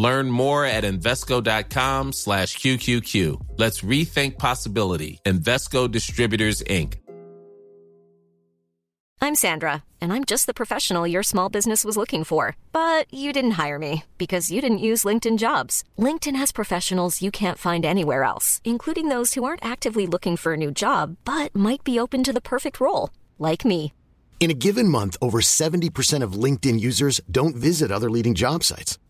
Learn more at Invesco.com slash QQQ. Let's rethink possibility. Invesco Distributors, Inc. I'm Sandra, and I'm just the professional your small business was looking for. But you didn't hire me because you didn't use LinkedIn jobs. LinkedIn has professionals you can't find anywhere else, including those who aren't actively looking for a new job, but might be open to the perfect role, like me. In a given month, over 70% of LinkedIn users don't visit other leading job sites.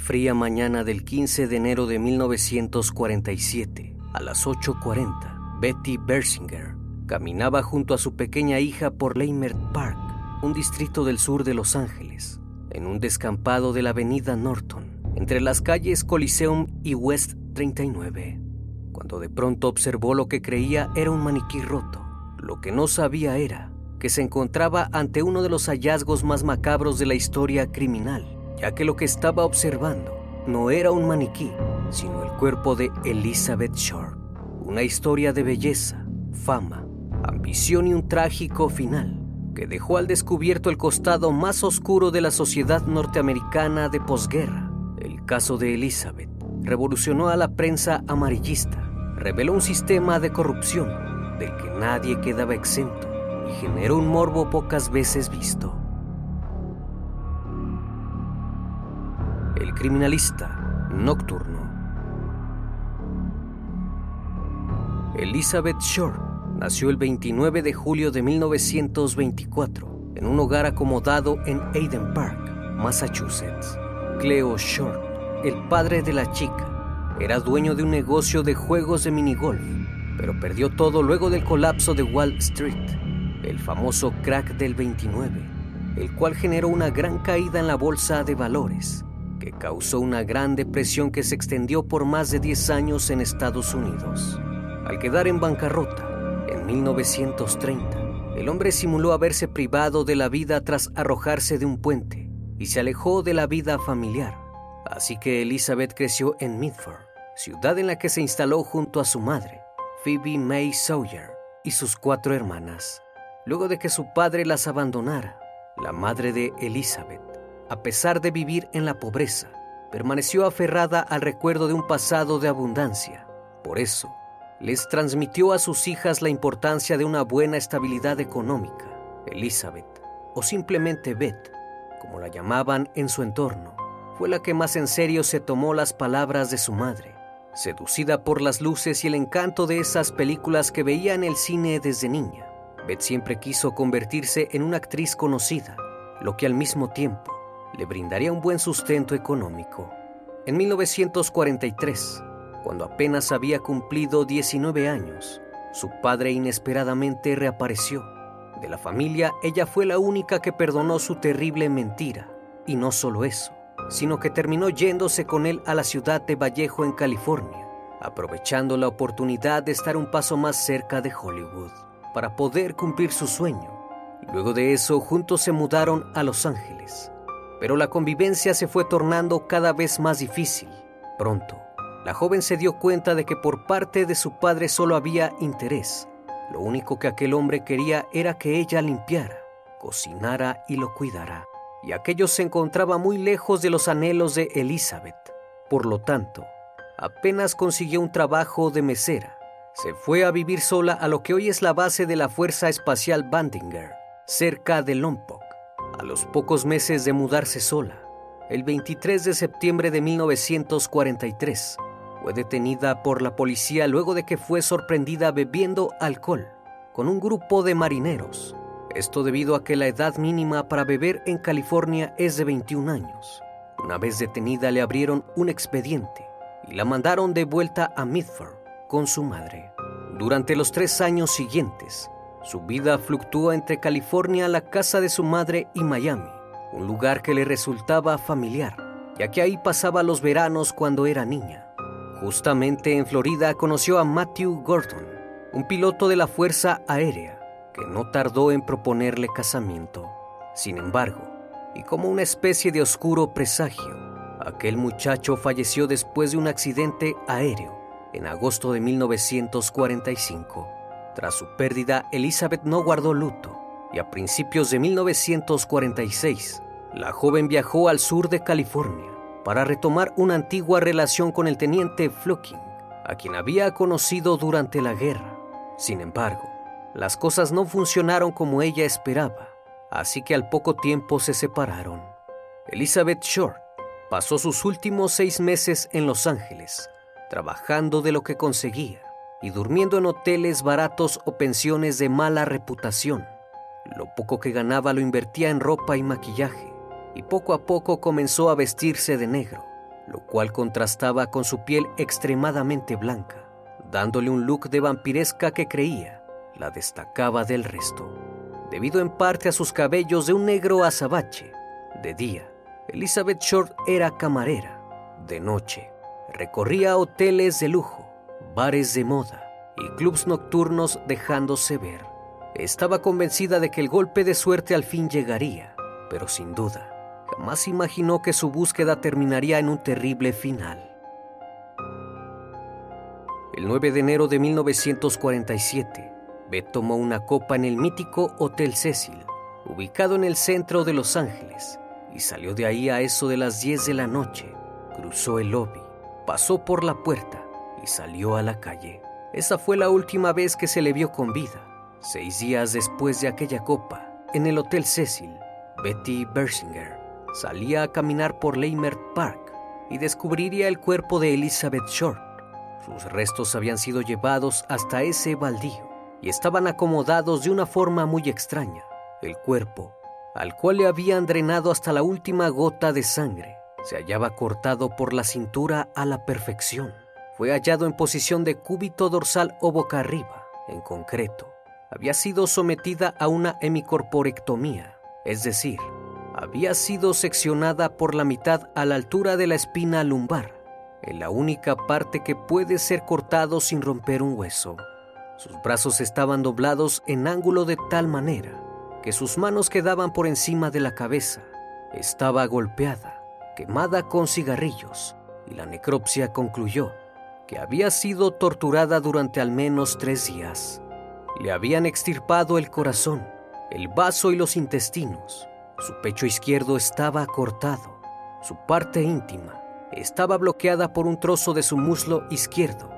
Fría mañana del 15 de enero de 1947, a las 8.40, Betty Bersinger caminaba junto a su pequeña hija por Leimert Park, un distrito del sur de Los Ángeles, en un descampado de la avenida Norton, entre las calles Coliseum y West 39, cuando de pronto observó lo que creía era un maniquí roto. Lo que no sabía era que se encontraba ante uno de los hallazgos más macabros de la historia criminal ya que lo que estaba observando no era un maniquí, sino el cuerpo de Elizabeth Short. Una historia de belleza, fama, ambición y un trágico final que dejó al descubierto el costado más oscuro de la sociedad norteamericana de posguerra. El caso de Elizabeth revolucionó a la prensa amarillista, reveló un sistema de corrupción del que nadie quedaba exento y generó un morbo pocas veces visto. El criminalista nocturno. Elizabeth Short nació el 29 de julio de 1924 en un hogar acomodado en Hayden Park, Massachusetts. Cleo Short, el padre de la chica, era dueño de un negocio de juegos de minigolf, pero perdió todo luego del colapso de Wall Street, el famoso crack del 29, el cual generó una gran caída en la bolsa de valores que causó una gran depresión que se extendió por más de 10 años en Estados Unidos. Al quedar en bancarrota, en 1930, el hombre simuló haberse privado de la vida tras arrojarse de un puente y se alejó de la vida familiar. Así que Elizabeth creció en Midford, ciudad en la que se instaló junto a su madre, Phoebe May Sawyer, y sus cuatro hermanas. Luego de que su padre las abandonara, la madre de Elizabeth a pesar de vivir en la pobreza, permaneció aferrada al recuerdo de un pasado de abundancia. Por eso, les transmitió a sus hijas la importancia de una buena estabilidad económica. Elizabeth, o simplemente Beth, como la llamaban en su entorno, fue la que más en serio se tomó las palabras de su madre, seducida por las luces y el encanto de esas películas que veía en el cine desde niña. Beth siempre quiso convertirse en una actriz conocida, lo que al mismo tiempo le brindaría un buen sustento económico. En 1943, cuando apenas había cumplido 19 años, su padre inesperadamente reapareció. De la familia, ella fue la única que perdonó su terrible mentira. Y no solo eso, sino que terminó yéndose con él a la ciudad de Vallejo en California, aprovechando la oportunidad de estar un paso más cerca de Hollywood para poder cumplir su sueño. Luego de eso, juntos se mudaron a Los Ángeles. Pero la convivencia se fue tornando cada vez más difícil. Pronto, la joven se dio cuenta de que por parte de su padre solo había interés. Lo único que aquel hombre quería era que ella limpiara, cocinara y lo cuidara. Y aquello se encontraba muy lejos de los anhelos de Elizabeth. Por lo tanto, apenas consiguió un trabajo de mesera. Se fue a vivir sola a lo que hoy es la base de la Fuerza Espacial Bandinger, cerca de Lompoc. A los pocos meses de mudarse sola, el 23 de septiembre de 1943, fue detenida por la policía luego de que fue sorprendida bebiendo alcohol con un grupo de marineros. Esto debido a que la edad mínima para beber en California es de 21 años. Una vez detenida le abrieron un expediente y la mandaron de vuelta a Midford con su madre. Durante los tres años siguientes, su vida fluctuó entre California, la casa de su madre y Miami, un lugar que le resultaba familiar, ya que ahí pasaba los veranos cuando era niña. Justamente en Florida conoció a Matthew Gordon, un piloto de la Fuerza Aérea, que no tardó en proponerle casamiento. Sin embargo, y como una especie de oscuro presagio, aquel muchacho falleció después de un accidente aéreo en agosto de 1945. Tras su pérdida, Elizabeth no guardó luto y a principios de 1946, la joven viajó al sur de California para retomar una antigua relación con el teniente Flucking, a quien había conocido durante la guerra. Sin embargo, las cosas no funcionaron como ella esperaba, así que al poco tiempo se separaron. Elizabeth Short pasó sus últimos seis meses en Los Ángeles, trabajando de lo que conseguía y durmiendo en hoteles baratos o pensiones de mala reputación. Lo poco que ganaba lo invertía en ropa y maquillaje y poco a poco comenzó a vestirse de negro, lo cual contrastaba con su piel extremadamente blanca, dándole un look de vampiresca que creía la destacaba del resto, debido en parte a sus cabellos de un negro azabache. De día, Elizabeth Short era camarera. De noche, recorría hoteles de lujo, bares de moda y clubs nocturnos dejándose ver. Estaba convencida de que el golpe de suerte al fin llegaría, pero sin duda, Jamás imaginó que su búsqueda terminaría en un terrible final. El 9 de enero de 1947, Beth tomó una copa en el mítico Hotel Cecil, ubicado en el centro de Los Ángeles, y salió de ahí a eso de las 10 de la noche. Cruzó el lobby, pasó por la puerta y salió a la calle. Esa fue la última vez que se le vio con vida. Seis días después de aquella copa, en el Hotel Cecil, Betty Bersinger salía a caminar por Leimert Park y descubriría el cuerpo de Elizabeth Short. Sus restos habían sido llevados hasta ese baldío y estaban acomodados de una forma muy extraña. El cuerpo, al cual le habían drenado hasta la última gota de sangre, se hallaba cortado por la cintura a la perfección. Fue hallado en posición de cúbito dorsal o boca arriba. En concreto, había sido sometida a una hemicorporectomía, es decir, había sido seccionada por la mitad a la altura de la espina lumbar, en la única parte que puede ser cortado sin romper un hueso. Sus brazos estaban doblados en ángulo de tal manera que sus manos quedaban por encima de la cabeza. Estaba golpeada, quemada con cigarrillos, y la necropsia concluyó que había sido torturada durante al menos tres días. Le habían extirpado el corazón, el vaso y los intestinos, su pecho izquierdo estaba cortado. Su parte íntima estaba bloqueada por un trozo de su muslo izquierdo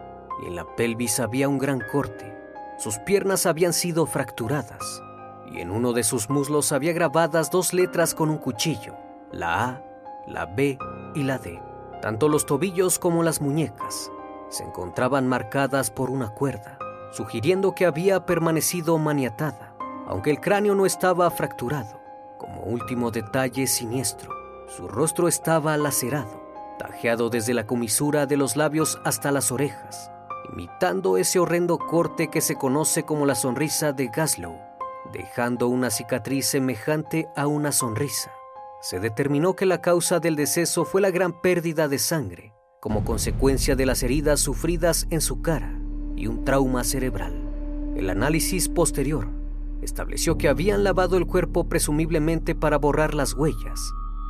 y en la pelvis había un gran corte. Sus piernas habían sido fracturadas y en uno de sus muslos había grabadas dos letras con un cuchillo, la A, la B y la D. Tanto los tobillos como las muñecas se encontraban marcadas por una cuerda, sugiriendo que había permanecido maniatada, aunque el cráneo no estaba fracturado. Como último detalle siniestro, su rostro estaba lacerado, tajeado desde la comisura de los labios hasta las orejas, imitando ese horrendo corte que se conoce como la sonrisa de Gaslow, dejando una cicatriz semejante a una sonrisa. Se determinó que la causa del deceso fue la gran pérdida de sangre, como consecuencia de las heridas sufridas en su cara y un trauma cerebral. El análisis posterior estableció que habían lavado el cuerpo presumiblemente para borrar las huellas,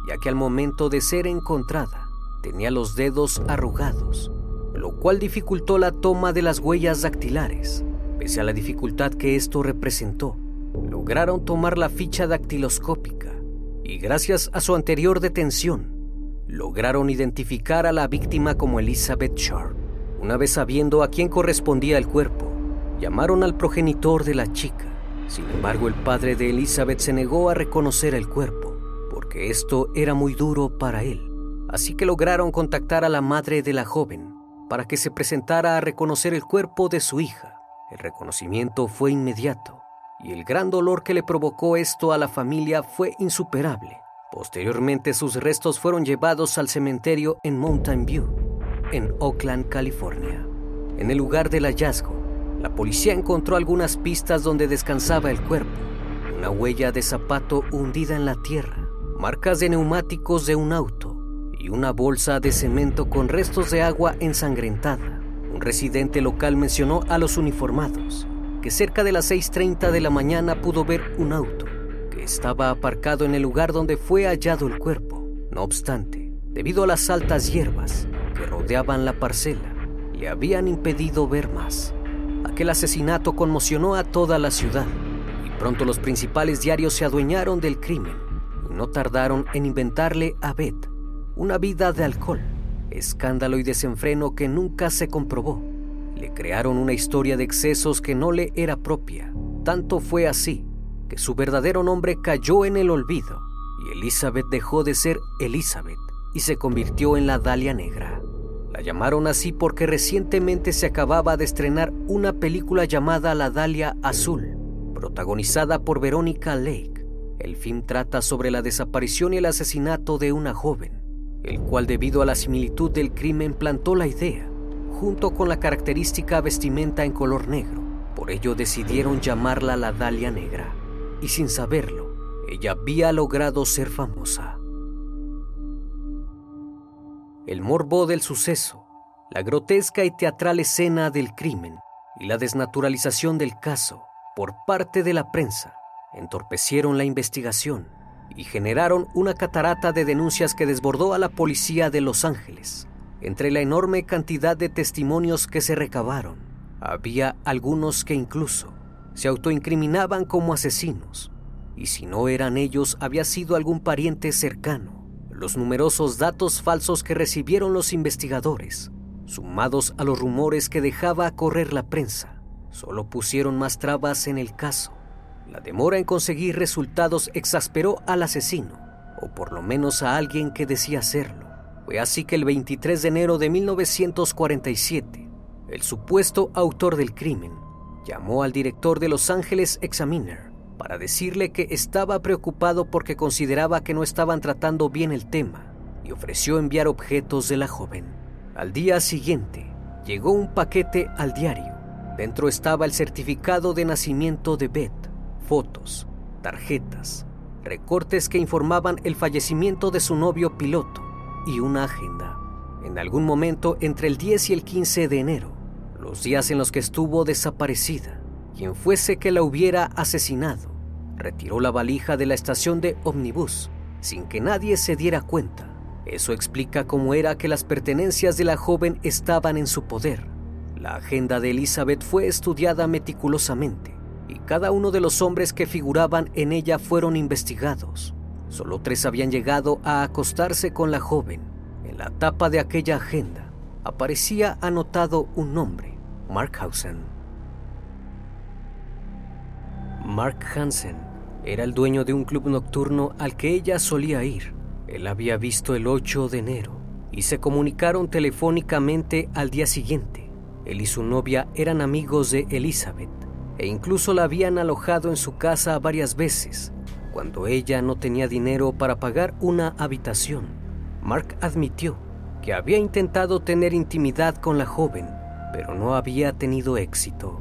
ya que al momento de ser encontrada tenía los dedos arrugados, lo cual dificultó la toma de las huellas dactilares. Pese a la dificultad que esto representó, lograron tomar la ficha dactiloscópica y gracias a su anterior detención, lograron identificar a la víctima como Elizabeth Sharp. Una vez sabiendo a quién correspondía el cuerpo, llamaron al progenitor de la chica. Sin embargo, el padre de Elizabeth se negó a reconocer el cuerpo, porque esto era muy duro para él. Así que lograron contactar a la madre de la joven para que se presentara a reconocer el cuerpo de su hija. El reconocimiento fue inmediato y el gran dolor que le provocó esto a la familia fue insuperable. Posteriormente sus restos fueron llevados al cementerio en Mountain View, en Oakland, California. En el lugar del hallazgo, la policía encontró algunas pistas donde descansaba el cuerpo, una huella de zapato hundida en la tierra, marcas de neumáticos de un auto y una bolsa de cemento con restos de agua ensangrentada. Un residente local mencionó a los uniformados que cerca de las 6.30 de la mañana pudo ver un auto estaba aparcado en el lugar donde fue hallado el cuerpo. No obstante, debido a las altas hierbas que rodeaban la parcela, le habían impedido ver más. Aquel asesinato conmocionó a toda la ciudad y pronto los principales diarios se adueñaron del crimen y no tardaron en inventarle a Beth una vida de alcohol, escándalo y desenfreno que nunca se comprobó. Le crearon una historia de excesos que no le era propia. Tanto fue así que su verdadero nombre cayó en el olvido y Elizabeth dejó de ser Elizabeth y se convirtió en la Dalia Negra. La llamaron así porque recientemente se acababa de estrenar una película llamada La Dalia Azul, protagonizada por Verónica Lake. El film trata sobre la desaparición y el asesinato de una joven, el cual debido a la similitud del crimen plantó la idea, junto con la característica vestimenta en color negro. Por ello decidieron llamarla la Dalia Negra, y sin saberlo, ella había logrado ser famosa. El morbo del suceso, la grotesca y teatral escena del crimen y la desnaturalización del caso por parte de la prensa entorpecieron la investigación y generaron una catarata de denuncias que desbordó a la policía de Los Ángeles. Entre la enorme cantidad de testimonios que se recabaron, había algunos que incluso se autoincriminaban como asesinos, y si no eran ellos, había sido algún pariente cercano los numerosos datos falsos que recibieron los investigadores, sumados a los rumores que dejaba correr la prensa, solo pusieron más trabas en el caso. La demora en conseguir resultados exasperó al asesino, o por lo menos a alguien que decía hacerlo. Fue así que el 23 de enero de 1947, el supuesto autor del crimen llamó al director de Los Angeles Examiner para decirle que estaba preocupado porque consideraba que no estaban tratando bien el tema y ofreció enviar objetos de la joven. Al día siguiente, llegó un paquete al diario. Dentro estaba el certificado de nacimiento de Beth, fotos, tarjetas, recortes que informaban el fallecimiento de su novio piloto y una agenda. En algún momento entre el 10 y el 15 de enero, los días en los que estuvo desaparecida, quien fuese que la hubiera asesinado, retiró la valija de la estación de ómnibus sin que nadie se diera cuenta. Eso explica cómo era que las pertenencias de la joven estaban en su poder. La agenda de Elizabeth fue estudiada meticulosamente y cada uno de los hombres que figuraban en ella fueron investigados. Solo tres habían llegado a acostarse con la joven. En la tapa de aquella agenda aparecía anotado un nombre, Mark Mark Hansen era el dueño de un club nocturno al que ella solía ir. Él había visto el 8 de enero y se comunicaron telefónicamente al día siguiente. Él y su novia eran amigos de Elizabeth e incluso la habían alojado en su casa varias veces cuando ella no tenía dinero para pagar una habitación. Mark admitió que había intentado tener intimidad con la joven, pero no había tenido éxito.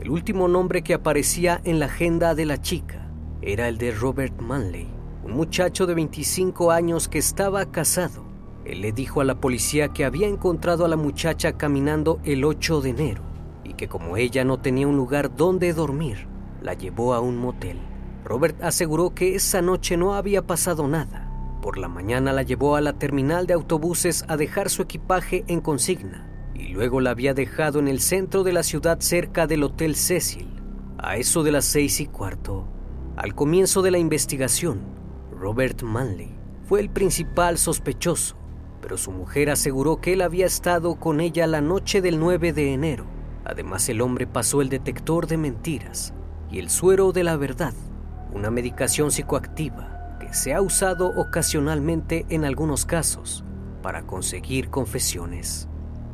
El último nombre que aparecía en la agenda de la chica era el de Robert Manley, un muchacho de 25 años que estaba casado. Él le dijo a la policía que había encontrado a la muchacha caminando el 8 de enero y que como ella no tenía un lugar donde dormir, la llevó a un motel. Robert aseguró que esa noche no había pasado nada. Por la mañana la llevó a la terminal de autobuses a dejar su equipaje en consigna y luego la había dejado en el centro de la ciudad cerca del Hotel Cecil, a eso de las seis y cuarto. Al comienzo de la investigación, Robert Manley fue el principal sospechoso, pero su mujer aseguró que él había estado con ella la noche del 9 de enero. Además, el hombre pasó el detector de mentiras y el suero de la verdad, una medicación psicoactiva que se ha usado ocasionalmente en algunos casos para conseguir confesiones.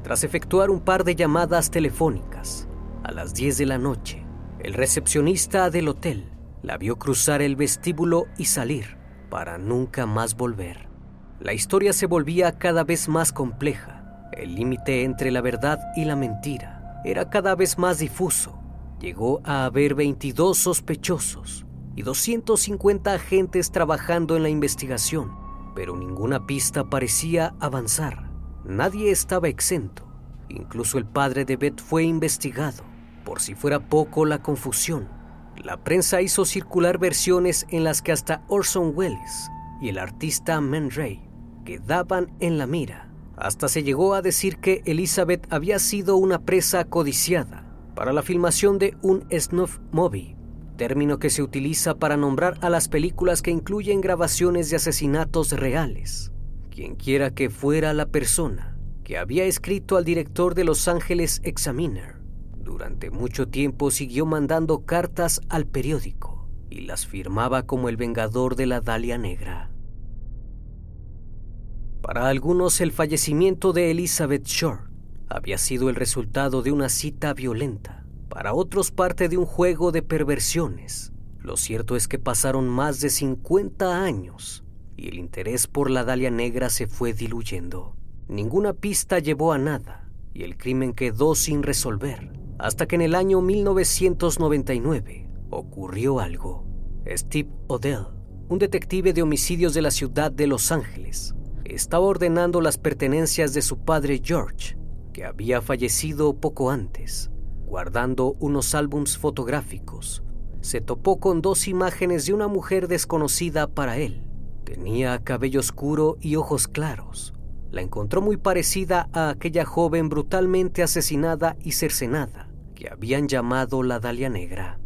Tras efectuar un par de llamadas telefónicas, a las 10 de la noche, el recepcionista del hotel la vio cruzar el vestíbulo y salir para nunca más volver. La historia se volvía cada vez más compleja. El límite entre la verdad y la mentira era cada vez más difuso. Llegó a haber 22 sospechosos y 250 agentes trabajando en la investigación, pero ninguna pista parecía avanzar. Nadie estaba exento. Incluso el padre de Beth fue investigado. Por si fuera poco la confusión, la prensa hizo circular versiones en las que hasta Orson Welles y el artista Man Ray quedaban en la mira. Hasta se llegó a decir que Elizabeth había sido una presa codiciada para la filmación de un snuff movie, término que se utiliza para nombrar a las películas que incluyen grabaciones de asesinatos reales quien quiera que fuera la persona que había escrito al director de Los Ángeles Examiner. Durante mucho tiempo siguió mandando cartas al periódico y las firmaba como el vengador de la Dalia Negra. Para algunos el fallecimiento de Elizabeth Short había sido el resultado de una cita violenta, para otros parte de un juego de perversiones. Lo cierto es que pasaron más de 50 años y el interés por la Dalia Negra se fue diluyendo. Ninguna pista llevó a nada y el crimen quedó sin resolver, hasta que en el año 1999 ocurrió algo. Steve Odell, un detective de homicidios de la ciudad de Los Ángeles, estaba ordenando las pertenencias de su padre George, que había fallecido poco antes, guardando unos álbums fotográficos. Se topó con dos imágenes de una mujer desconocida para él Tenía cabello oscuro y ojos claros. La encontró muy parecida a aquella joven brutalmente asesinada y cercenada que habían llamado la Dalia Negra.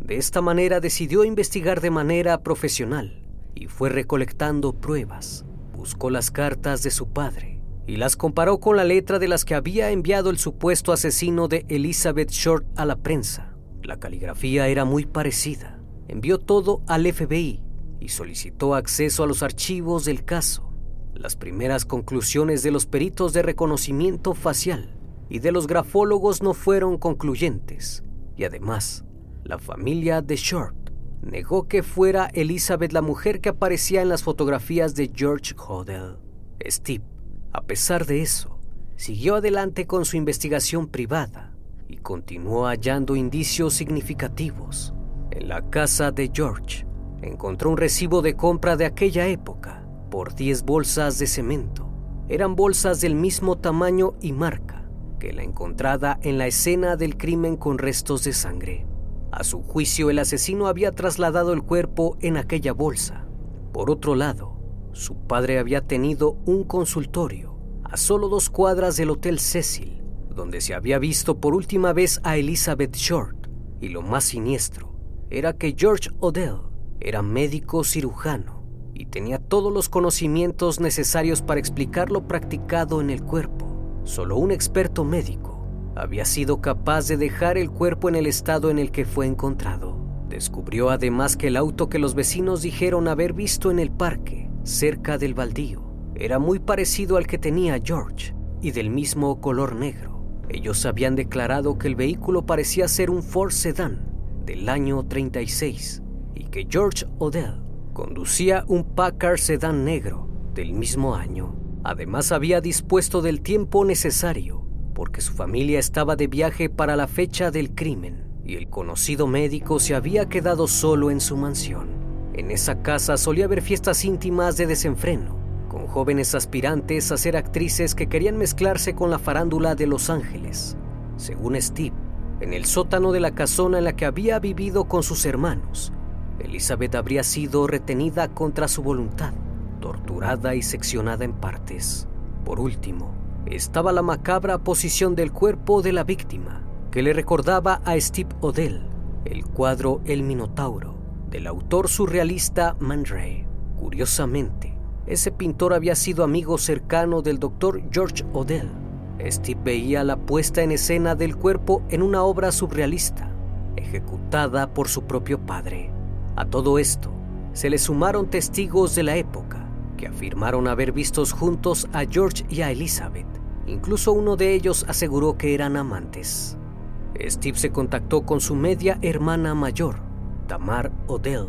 De esta manera decidió investigar de manera profesional y fue recolectando pruebas. Buscó las cartas de su padre y las comparó con la letra de las que había enviado el supuesto asesino de Elizabeth Short a la prensa. La caligrafía era muy parecida. Envió todo al FBI y solicitó acceso a los archivos del caso. Las primeras conclusiones de los peritos de reconocimiento facial y de los grafólogos no fueron concluyentes, y además, la familia de Short negó que fuera Elizabeth la mujer que aparecía en las fotografías de George Hodel. Steve, a pesar de eso, siguió adelante con su investigación privada y continuó hallando indicios significativos en la casa de George encontró un recibo de compra de aquella época por 10 bolsas de cemento. Eran bolsas del mismo tamaño y marca que la encontrada en la escena del crimen con restos de sangre. A su juicio, el asesino había trasladado el cuerpo en aquella bolsa. Por otro lado, su padre había tenido un consultorio a solo dos cuadras del Hotel Cecil, donde se había visto por última vez a Elizabeth Short. Y lo más siniestro era que George Odell era médico cirujano y tenía todos los conocimientos necesarios para explicar lo practicado en el cuerpo. Solo un experto médico había sido capaz de dejar el cuerpo en el estado en el que fue encontrado. Descubrió además que el auto que los vecinos dijeron haber visto en el parque cerca del baldío. Era muy parecido al que tenía George y del mismo color negro. Ellos habían declarado que el vehículo parecía ser un Ford Sedan del año 36 y que George Odell conducía un Packard Sedan negro del mismo año. Además había dispuesto del tiempo necesario porque su familia estaba de viaje para la fecha del crimen y el conocido médico se había quedado solo en su mansión. En esa casa solía haber fiestas íntimas de desenfreno, con jóvenes aspirantes a ser actrices que querían mezclarse con la farándula de Los Ángeles. Según Steve, en el sótano de la casona en la que había vivido con sus hermanos, Elizabeth habría sido retenida contra su voluntad, torturada y seccionada en partes. Por último, estaba la macabra posición del cuerpo de la víctima, que le recordaba a Steve Odell, el cuadro El Minotauro, del autor surrealista Man Ray. Curiosamente, ese pintor había sido amigo cercano del doctor George Odell. Steve veía la puesta en escena del cuerpo en una obra surrealista, ejecutada por su propio padre. A todo esto, se le sumaron testigos de la época, que afirmaron haber visto juntos a George y a Elizabeth. Incluso uno de ellos aseguró que eran amantes. Steve se contactó con su media hermana mayor, Tamar Odell,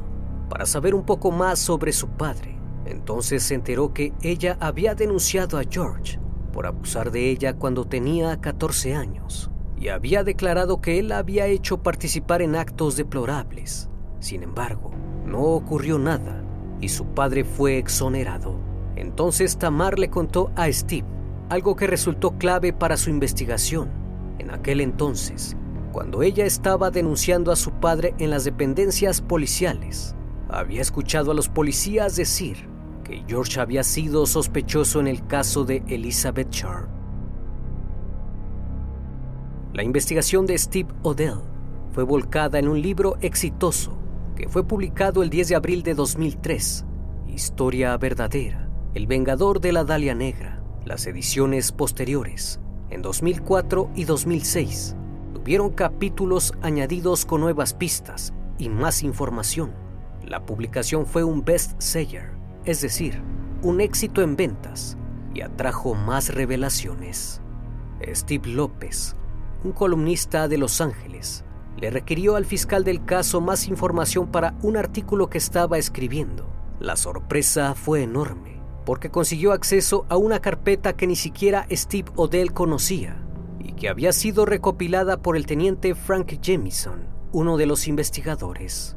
para saber un poco más sobre su padre. Entonces se enteró que ella había denunciado a George por abusar de ella cuando tenía 14 años y había declarado que él la había hecho participar en actos deplorables. Sin embargo, no ocurrió nada y su padre fue exonerado. Entonces Tamar le contó a Steve algo que resultó clave para su investigación. En aquel entonces, cuando ella estaba denunciando a su padre en las dependencias policiales, había escuchado a los policías decir que George había sido sospechoso en el caso de Elizabeth Sharp. La investigación de Steve Odell fue volcada en un libro exitoso fue publicado el 10 de abril de 2003, Historia verdadera, El Vengador de la Dalia Negra. Las ediciones posteriores, en 2004 y 2006, tuvieron capítulos añadidos con nuevas pistas y más información. La publicación fue un best-seller, es decir, un éxito en ventas, y atrajo más revelaciones. Steve López, un columnista de Los Ángeles, le requirió al fiscal del caso más información para un artículo que estaba escribiendo. La sorpresa fue enorme, porque consiguió acceso a una carpeta que ni siquiera Steve Odell conocía y que había sido recopilada por el teniente Frank Jamison, uno de los investigadores.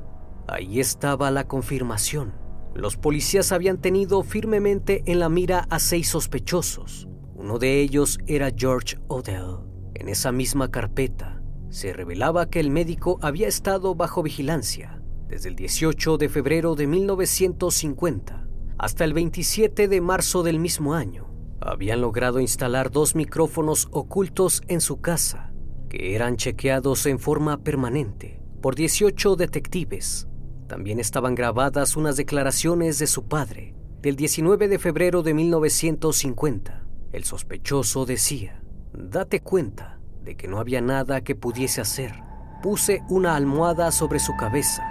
Ahí estaba la confirmación. Los policías habían tenido firmemente en la mira a seis sospechosos. Uno de ellos era George Odell. En esa misma carpeta se revelaba que el médico había estado bajo vigilancia desde el 18 de febrero de 1950 hasta el 27 de marzo del mismo año. Habían logrado instalar dos micrófonos ocultos en su casa, que eran chequeados en forma permanente por 18 detectives. También estaban grabadas unas declaraciones de su padre del 19 de febrero de 1950. El sospechoso decía, date cuenta, de que no había nada que pudiese hacer, puse una almohada sobre su cabeza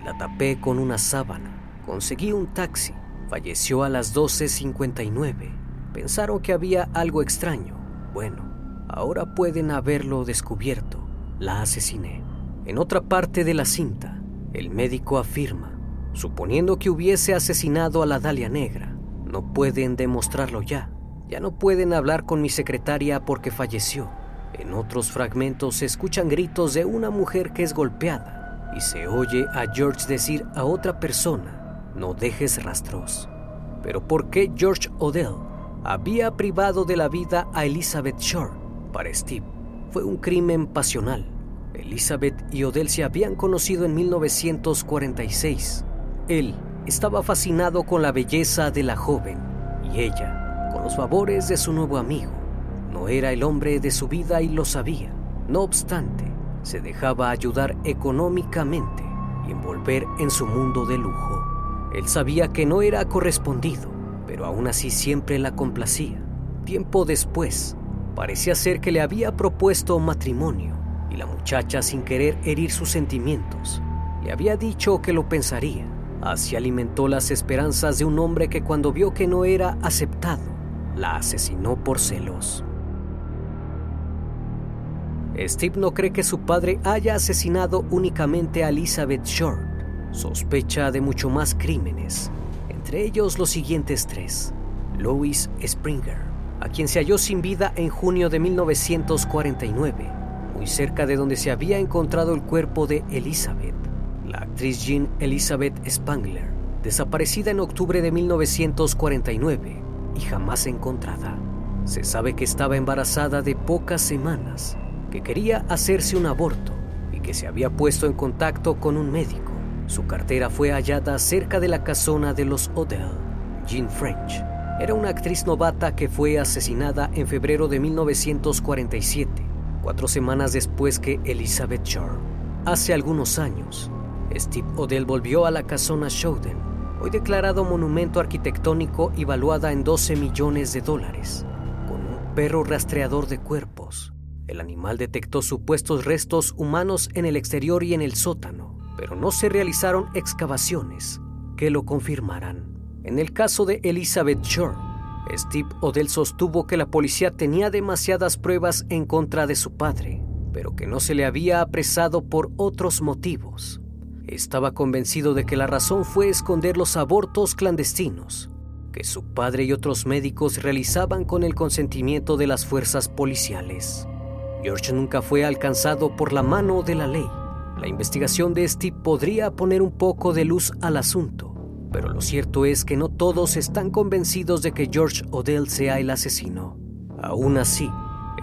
y la tapé con una sábana. Conseguí un taxi. Falleció a las 12.59. Pensaron que había algo extraño. Bueno, ahora pueden haberlo descubierto. La asesiné. En otra parte de la cinta, el médico afirma, suponiendo que hubiese asesinado a la Dalia Negra, no pueden demostrarlo ya. Ya no pueden hablar con mi secretaria porque falleció. En otros fragmentos se escuchan gritos de una mujer que es golpeada y se oye a George decir a otra persona, no dejes rastros. Pero ¿por qué George Odell había privado de la vida a Elizabeth Shore? Para Steve, fue un crimen pasional. Elizabeth y Odell se habían conocido en 1946. Él estaba fascinado con la belleza de la joven y ella con los favores de su nuevo amigo. No era el hombre de su vida y lo sabía. No obstante, se dejaba ayudar económicamente y envolver en su mundo de lujo. Él sabía que no era correspondido, pero aún así siempre la complacía. Tiempo después, parecía ser que le había propuesto matrimonio y la muchacha, sin querer herir sus sentimientos, le había dicho que lo pensaría. Así alimentó las esperanzas de un hombre que cuando vio que no era aceptado, la asesinó por celos. Steve no cree que su padre haya asesinado únicamente a Elizabeth Short. Sospecha de mucho más crímenes, entre ellos los siguientes tres. Louis Springer, a quien se halló sin vida en junio de 1949, muy cerca de donde se había encontrado el cuerpo de Elizabeth. La actriz Jean Elizabeth Spangler, desaparecida en octubre de 1949 y jamás encontrada. Se sabe que estaba embarazada de pocas semanas que quería hacerse un aborto y que se había puesto en contacto con un médico. Su cartera fue hallada cerca de la casona de los Odell. Jean French era una actriz novata que fue asesinada en febrero de 1947, cuatro semanas después que Elizabeth Shore. Hace algunos años, Steve Odell volvió a la casona Showden, hoy declarado monumento arquitectónico y valuada en 12 millones de dólares, con un perro rastreador de cuerpos el animal detectó supuestos restos humanos en el exterior y en el sótano, pero no se realizaron excavaciones que lo confirmaran. En el caso de Elizabeth Shore, Steve Odell sostuvo que la policía tenía demasiadas pruebas en contra de su padre, pero que no se le había apresado por otros motivos. Estaba convencido de que la razón fue esconder los abortos clandestinos que su padre y otros médicos realizaban con el consentimiento de las fuerzas policiales. George nunca fue alcanzado por la mano de la ley. La investigación de Steve podría poner un poco de luz al asunto, pero lo cierto es que no todos están convencidos de que George Odell sea el asesino. Aún así,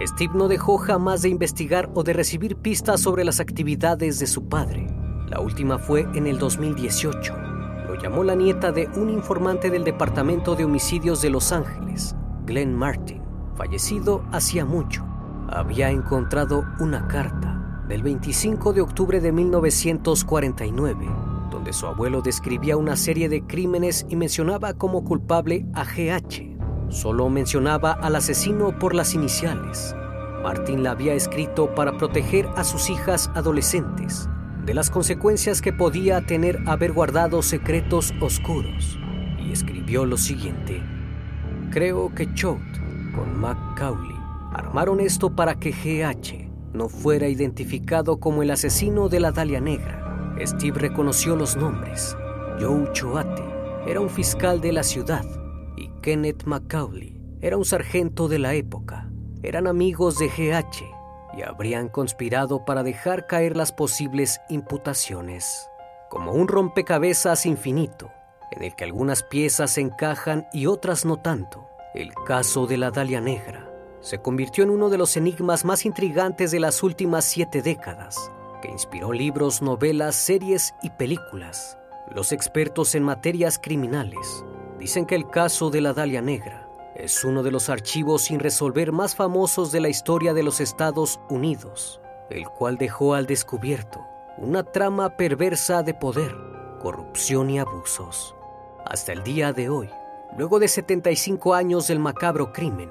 Steve no dejó jamás de investigar o de recibir pistas sobre las actividades de su padre. La última fue en el 2018. Lo llamó la nieta de un informante del Departamento de Homicidios de Los Ángeles, Glenn Martin, fallecido hacía mucho había encontrado una carta del 25 de octubre de 1949, donde su abuelo describía una serie de crímenes y mencionaba como culpable a GH. Solo mencionaba al asesino por las iniciales. Martín la había escrito para proteger a sus hijas adolescentes de las consecuencias que podía tener haber guardado secretos oscuros. Y escribió lo siguiente. Creo que Choate con McCauley Armaron esto para que GH no fuera identificado como el asesino de la Dalia Negra. Steve reconoció los nombres. Joe Choate era un fiscal de la ciudad y Kenneth McCauley era un sargento de la época. Eran amigos de GH y habrían conspirado para dejar caer las posibles imputaciones. Como un rompecabezas infinito, en el que algunas piezas encajan y otras no tanto. El caso de la Dalia Negra se convirtió en uno de los enigmas más intrigantes de las últimas siete décadas, que inspiró libros, novelas, series y películas. Los expertos en materias criminales dicen que el caso de la Dalia Negra es uno de los archivos sin resolver más famosos de la historia de los Estados Unidos, el cual dejó al descubierto una trama perversa de poder, corrupción y abusos. Hasta el día de hoy, luego de 75 años del macabro crimen,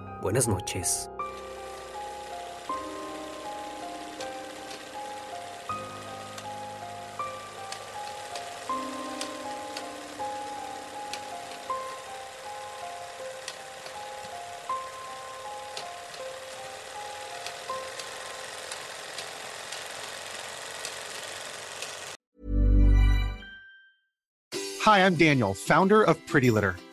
Buenas noches. Hi, I'm Daniel, founder of Pretty Litter.